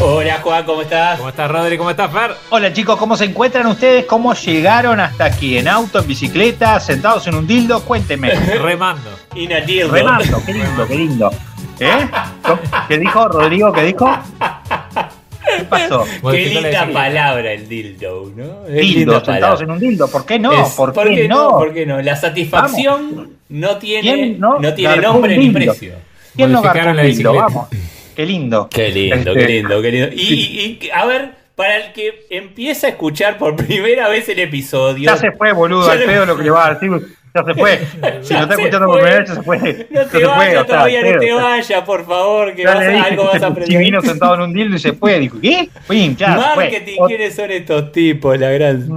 Hola Juan, ¿cómo estás? ¿Cómo estás, Rodri? ¿Cómo estás, Fer? Hola chicos, ¿cómo se encuentran ustedes? ¿Cómo llegaron hasta aquí? ¿En auto, en bicicleta, sentados en un dildo? Cuénteme. Remando. In a dildo. Remando, qué lindo, qué lindo. ¿Eh? ¿Qué dijo Rodrigo? ¿Qué dijo? ¿Qué pasó? Qué linda palabra el dildo, ¿no? Es Dildo, sentados palabra. en un dildo. ¿Por qué no? Es- ¿Por, qué, no? ¿Por qué no? La satisfacción no tiene, ¿Quién no? no tiene nombre ni precio. ¿Quién no la un dildo? bicicleta. Vamos. Qué lindo. Qué lindo, Este, qué lindo, qué lindo. Y, y- a ver, para el que empieza a escuchar por primera vez el episodio. Ya se fue, boludo, al pedo lo que le va a decir. Ya se fue. Si lo está escuchando fue. por primera vez, ya se fue. No te fue, vayas todavía, no te vayas, por favor, que vas dije algo vas a aprender. si vino sentado en un dildo y se fue. Dijo, ¿qué? Pim, ya, fue. Marketing, Ot- ¿quiénes son estos tipos? La gran. Mm.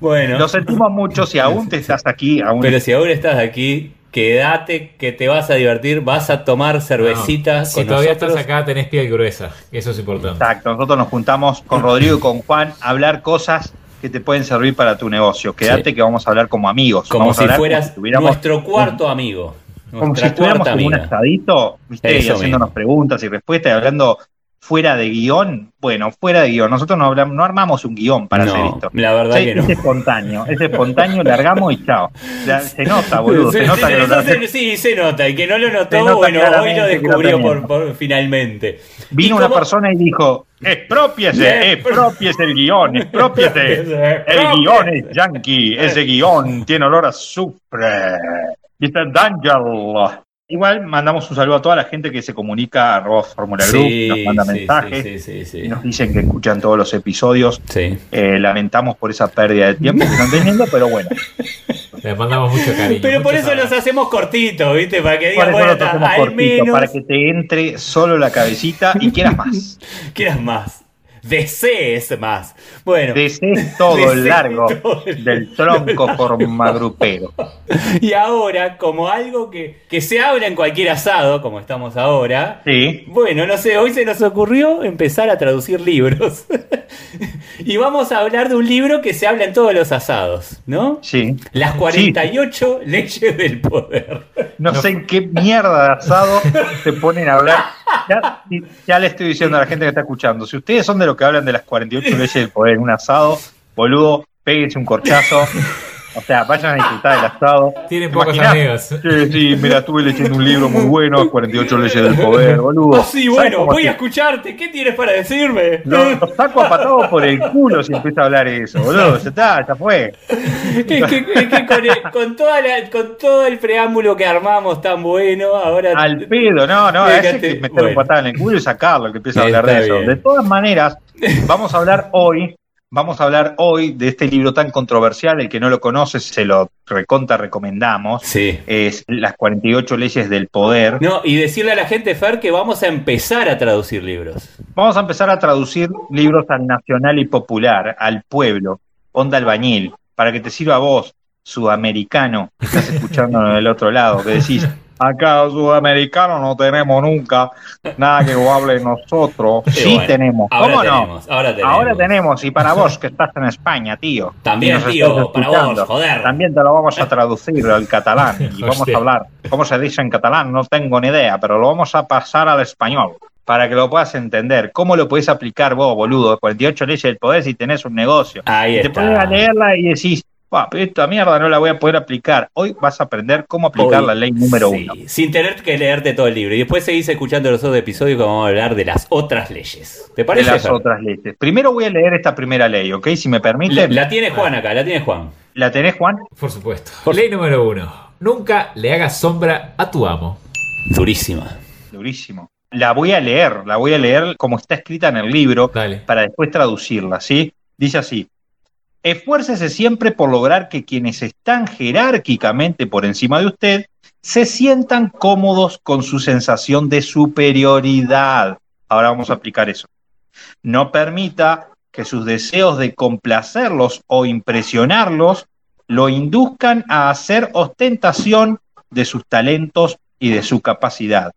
Bueno, Lo sentimos mucho si aún te estás aquí. Aún pero si aún estás aquí, quédate, que te vas a divertir, vas a tomar cervecitas Si con todavía nosotros. estás acá, tenés piel gruesa. Eso es importante. Exacto, nosotros nos juntamos con Rodrigo y con Juan a hablar cosas que te pueden servir para tu negocio. Quédate Sí. que vamos a hablar como amigos. Como Vamos a si hablar fueras nuestro cuarto amigo. como si estuviéramos en un asadito, ¿viste? Y haciéndonos preguntas y respuestas y hablando fuera de guion. Bueno, fuera de guion. Nosotros no, hablamos, no armamos un guion para No, hacer esto. la verdad Sí, que no. Es espontáneo, es espontáneo, largamos y chao. Se nota, boludo, se, Se- nota se- que lo sí, se nota. Y que no lo notó, nota bueno, hoy lo descubrió por, finalmente. Vino ¿Y una persona y dijo, expropiese, expropiese el guion, expropiese. El guion es yankee, ese guion tiene olor a azufre. Mr. D'Angelo. Igual mandamos un saludo a toda la gente que se comunica a arroba Fórmula Group, Sí, nos manda sí, mensajes, sí, sí, sí, y nos dicen que escuchan todos los episodios. sí. Eh, lamentamos por esa pérdida de tiempo que están teniendo, pero bueno. Les mandamos mucho cariño. Pero por eso los hacemos cortitos, ¿viste? Para que digan, bueno, al cortito, menos para que te entre solo la cabecita y quieras más. quieras más. Desees más. Bueno, Desees todo el largo todo el- del tronco forma grupero. y ahora, como algo que, que se habla en cualquier asado, como estamos ahora, Sí. Bueno, no sé, hoy se nos ocurrió empezar a traducir libros. y vamos a hablar de un libro que se habla en todos los asados, ¿no? Sí. Las 48 leyes del poder. No sé en qué mierda de asado se ponen a hablar. Ya, le estoy diciendo a la gente que está escuchando. Si ustedes son de los que hablan de las 48 leyes del poder en un asado, boludo, péguense un corchazo. O sea, vayan a disfrutar del asado. Tienen ¿Te pocos amigos. Sí, sí, mira, estuve leyendo un libro muy bueno, 48 leyes del poder, boludo. Ah, sí, ¿Sabes bueno, voy a escucharte. ¿Qué tienes para decirme? Lo, lo saco a patados por el culo si empieza a hablar eso, boludo. Ya está, ya fue. Es que, es que con, el- con toda la- con todo el preámbulo que armamos tan bueno, ahora. Al pedo, no, no, Fíjate, que meterle bueno. patada en el culo y sacarlo, que empieza a hablar de eso. bien. De todas maneras, vamos a hablar hoy, vamos a hablar hoy de este libro tan controversial, el que no lo conoce, se lo recontra recomendamos. Sí. Es Las 48 leyes del poder. No, y decirle a la gente, Fer, que vamos a empezar a traducir libros. Vamos a empezar a traducir libros al nacional y popular, al pueblo, onda albañil, para que te sirva a vos, sudamericano, que estás escuchando del otro lado, que decís, acá sudamericano no tenemos nunca nada que hable de nosotros. Sí, Sí bueno, tenemos, ahora ¿cómo no? tenemos, ahora tenemos. Ahora tenemos, y para vos que estás en España, tío. También, tío, para vos, joder. También te lo vamos a traducir al catalán y vamos Hostia. a hablar. ¿Cómo se dice en catalán? No tengo ni idea, pero lo vamos a pasar al español para que lo puedas entender. ¿Cómo lo podés aplicar vos, boludo? 48 leyes del poder si tenés un negocio. Ahí Y te pones a leerla y decís, "Buah, pero esta mierda no la voy a poder aplicar. Hoy vas a aprender cómo aplicar Hoy, la ley número sí, uno. Sin tener que leerte todo el libro. Y después seguís escuchando los otros episodios que vamos a hablar de las otras leyes. ¿Te De parece? las Fer? otras leyes. Primero voy a leer esta primera ley, ¿ok? Si me La, permite. la tiene Juan acá, la tiene Juan. ¿La tenés, Juan? Por supuesto. Ley número uno. Nunca le hagas sombra a tu amo. Durísima. Durísimo. La voy a leer, la voy a leer como está escrita en el libro Dale. para después traducirla, ¿sí? Dice así. Esfuércese siempre por lograr que quienes están jerárquicamente por encima de usted se sientan cómodos con su sensación de superioridad. Ahora vamos a aplicar eso. No permita que sus deseos de complacerlos o impresionarlos lo induzcan a hacer ostentación de sus talentos y de su capacidad,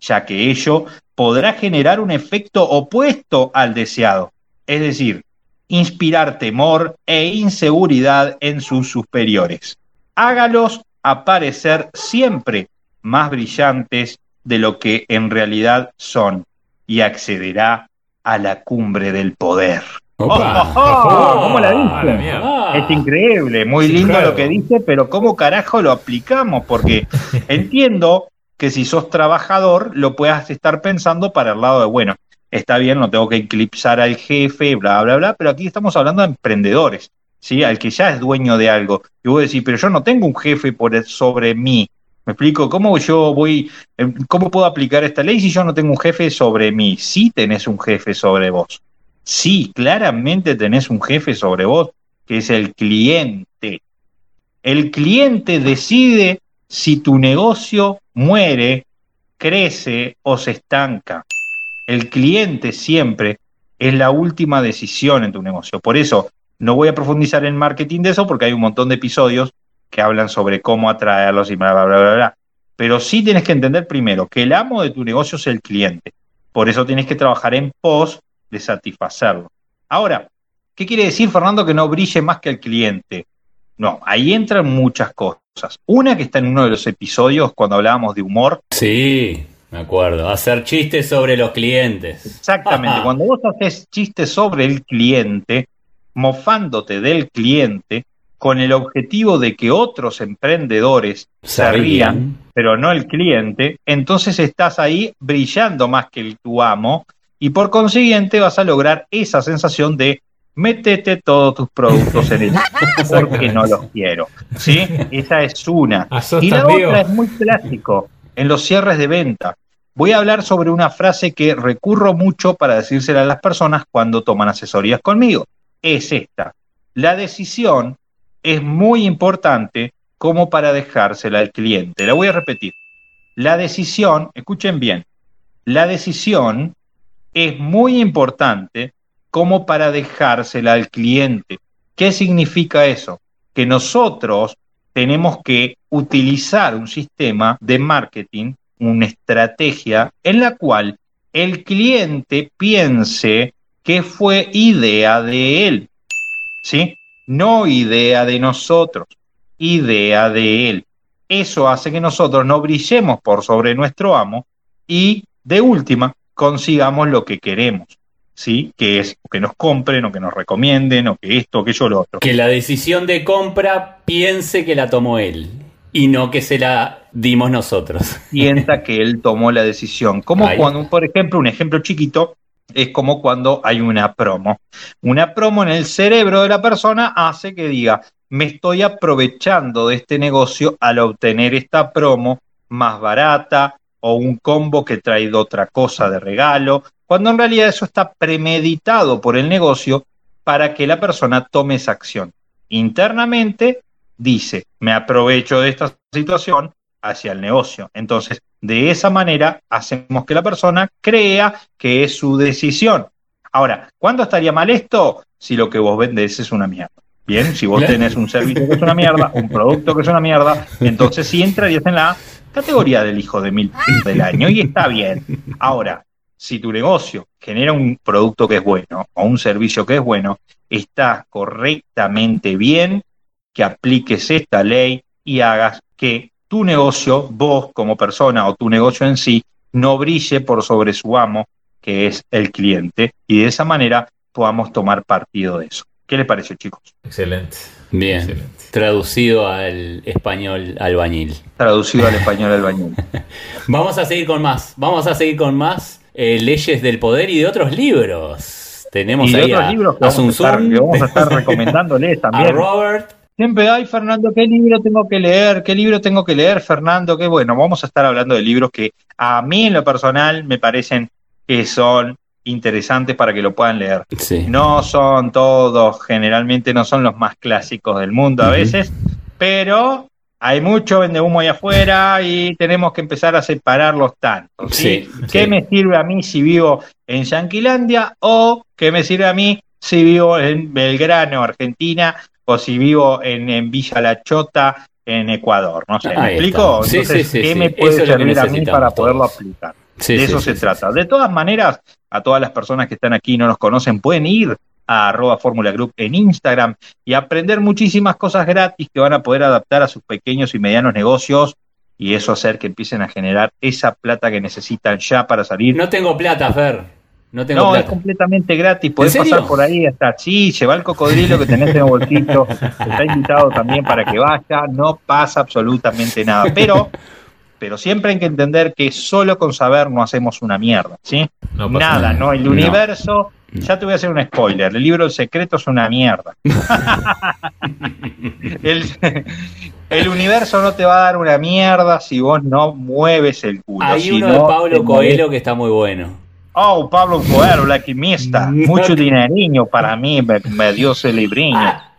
ya que ello podrá generar un efecto opuesto al deseado, es decir, inspirar temor e inseguridad en sus superiores. Hágalos aparecer siempre más brillantes de lo que en realidad son y accederá a la cumbre del poder. Oh, oh, oh, ¿Cómo la dice? Ah. Es increíble, muy lindo claro. lo que dice, pero ¿cómo carajo lo aplicamos? Porque entiendo que si sos trabajador lo puedas estar pensando para el lado de, bueno, está bien, no tengo que eclipsar al jefe, bla, bla, bla, pero aquí estamos hablando de emprendedores, ¿sí? Al que ya es dueño de algo. Y vos decís, pero yo no tengo un jefe por sobre mí. ¿Me explico? ¿Cómo yo voy, eh, cómo puedo aplicar esta ley si yo no tengo un jefe sobre mí? Sí tenés un jefe sobre vos. Sí, claramente tenés un jefe sobre vos, que es el cliente. El cliente decide si tu negocio muere, crece o se estanca. El cliente siempre es la última decisión en tu negocio. Por eso no voy a profundizar en marketing de eso porque hay un montón de episodios que hablan sobre cómo atraerlos y bla, bla, bla, bla, bla. Pero sí tienes que entender primero que el amo de tu negocio es el cliente. Por eso tienes que trabajar en pos de satisfacerlo. Ahora, ¿qué quiere decir, Fernando, que no brille más que el cliente? No, ahí entran muchas cosas. Una que está en uno de los episodios cuando hablábamos de humor. Sí, me acuerdo. Hacer chistes sobre los clientes. Exactamente, cuando vos haces chistes sobre el cliente, mofándote del cliente, con el objetivo de que otros emprendedores se rían, pero no el cliente, entonces estás ahí brillando más que el tu amo y por consiguiente vas a lograr esa sensación de métete todos tus productos en el porque no los quiero. ¿Sí? Esa es una. Ah, Y la otra es muy clásico, en los cierres de venta. Voy a hablar sobre una frase que recurro mucho para decírsela a las personas cuando toman asesorías conmigo. Es esta. La decisión es muy importante como para dejársela al cliente. La voy a repetir. La decisión, escuchen bien, la decisión es muy importante como para dejársela al cliente. ¿Qué significa eso? Que nosotros tenemos que utilizar un sistema de marketing, una estrategia en la cual el cliente piense que fue idea de él, ¿sí? No idea de nosotros, idea de él. Eso hace que nosotros no brillemos por sobre nuestro amo y, de última, consigamos lo que queremos, ¿sí? Que es que nos compren o que nos recomienden o que esto, que yo, lo otro. Que la decisión de compra piense que la tomó él y no que se la dimos nosotros. piensa que él tomó la decisión. Como cuando, por ejemplo, un ejemplo chiquito es como cuando hay una promo. Una promo en el cerebro de la persona hace que diga, me estoy aprovechando de este negocio al obtener esta promo más barata o un combo que trae de otra cosa de regalo, cuando en realidad eso está premeditado por el negocio para que la persona tome esa acción. Internamente dice, me aprovecho de esta situación hacia el negocio. Entonces, de esa manera hacemos que la persona crea que es su decisión. Ahora, ¿cuándo estaría mal esto? Si lo que vos vendés es una mierda. Bien, si vos Claro. tenés un servicio que es una mierda, un producto que es una mierda, entonces sí entrarías en la categoría del hijo de mil del año y está bien. Ahora, si tu negocio genera un producto que es bueno o un servicio que es bueno, está correctamente bien que apliques esta ley y hagas que tu negocio, vos como persona o tu negocio en sí, no brille por sobre su amo, que es el cliente, y de esa manera podamos tomar partido de eso. ¿Qué les pareció, chicos? Excelente. Bien. Excelente. Traducido al español albañil. Traducido al español al bañil. Vamos a seguir con más. Vamos a seguir con más eh, Leyes del Poder y de otros libros. Tenemos Y de ahí otros a, libros que a vamos a, Sun estar, que vamos a estar recomendándoles a también. Robert. Siempre, ay, Fernando, ¿qué libro tengo que leer? ¿Qué libro tengo que leer, Fernando? Qué bueno, vamos a estar hablando de libros que a mí en lo personal me parecen que son interesantes para que lo puedan leer. Sí. No son todos, generalmente no son los más clásicos del mundo a veces, pero hay mucho vende humo ahí afuera y tenemos que empezar a separarlos tanto. ¿sí? Sí, ¿Qué me sirve a mí si vivo en Yanquilandia o qué me sirve a mí si vivo en Belgrano, Argentina, o si vivo en, en Villa La Chota, en Ecuador. No sé, ¿me Ahí explico? Sí, Entonces, sí, sí, ¿qué me puede servir a mí para poderlo todos. aplicar? De eso se trata. De todas maneras, a todas las personas que están aquí y no nos conocen, pueden ir a arroba Fórmula Group en Instagram y aprender muchísimas cosas gratis que van a poder adaptar a sus pequeños y medianos negocios y eso hacer que empiecen a generar esa plata que necesitan ya para salir. No tengo plata, Fer. No tengo No, es completamente gratis. Podés pasar por ahí hasta sí, lleva el cocodrilo que tenés en el bolsito. Está invitado también para que vaya. No pasa absolutamente nada. Pero, pero siempre hay que entender que solo con saber no hacemos una mierda, ¿sí? No pasa nada, nada. ¿no? El No. universo. Ya te voy a hacer un spoiler. El libro El secreto es una mierda. el, el universo no te va a dar una mierda si vos no mueves el culo. Hay si uno no de Pablo mueves- Coelho que está muy bueno. Oh, Pablo Coelho, la quimista. Mucho dineriño para mí, me, me dio ese libriño.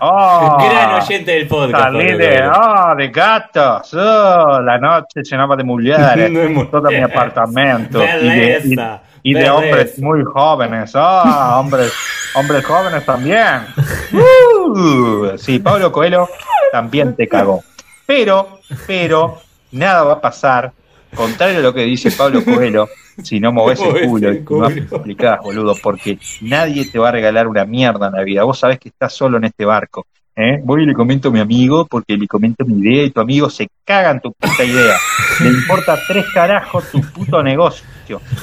Oh, Gran oyente del podcast. salí de, oh, de gatos. Oh, la noche llenaba de mujeres. No todo mi apartamento. Y de, y- Belleza, y de belleza. hombres muy jóvenes. Oh, hombres, hombres jóvenes también. Uh, sí, Pablo Coelho también te cagó. Pero, pero, nada va a pasar. Contrario a lo que dice Pablo Coelho, si no moves el culo el y no explicás, boludo, porque nadie te va a regalar una mierda en la vida. Vos sabés que estás solo en este barco. ¿eh? Voy y le comento a mi amigo porque le comento mi idea y tu amigo se caga en tu puta idea. Le importa tres carajos tu puto negocio.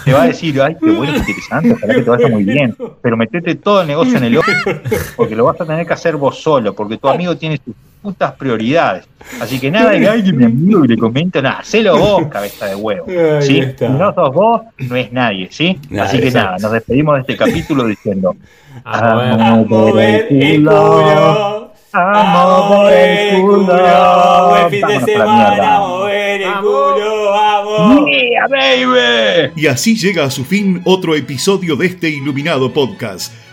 Te va a decir, ay, qué bueno, qué interesante, ojalá que te vaya muy bien. Pero metete todo el negocio en el ojo porque lo vas a tener que hacer vos solo, porque tu amigo tiene sus putas prioridades. Así que nada, que mi amigo y le comenta, nada, hacelo vos, cabeza de huevo. ¿sí? Si no sos vos, no es nadie, ¿sí? Nada, Así que exacto. nada, nos despedimos de este capítulo diciendo, A mover. A mover el culo. a A mover el culo. Buen fin de semana. A mover el Vamos. culo. Vamos. Yeah, baby! Y así llega a su fin otro episodio de este iluminado podcast.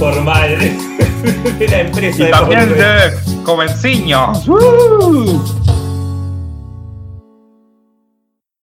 formal de la empresa Y de también de Comenciños.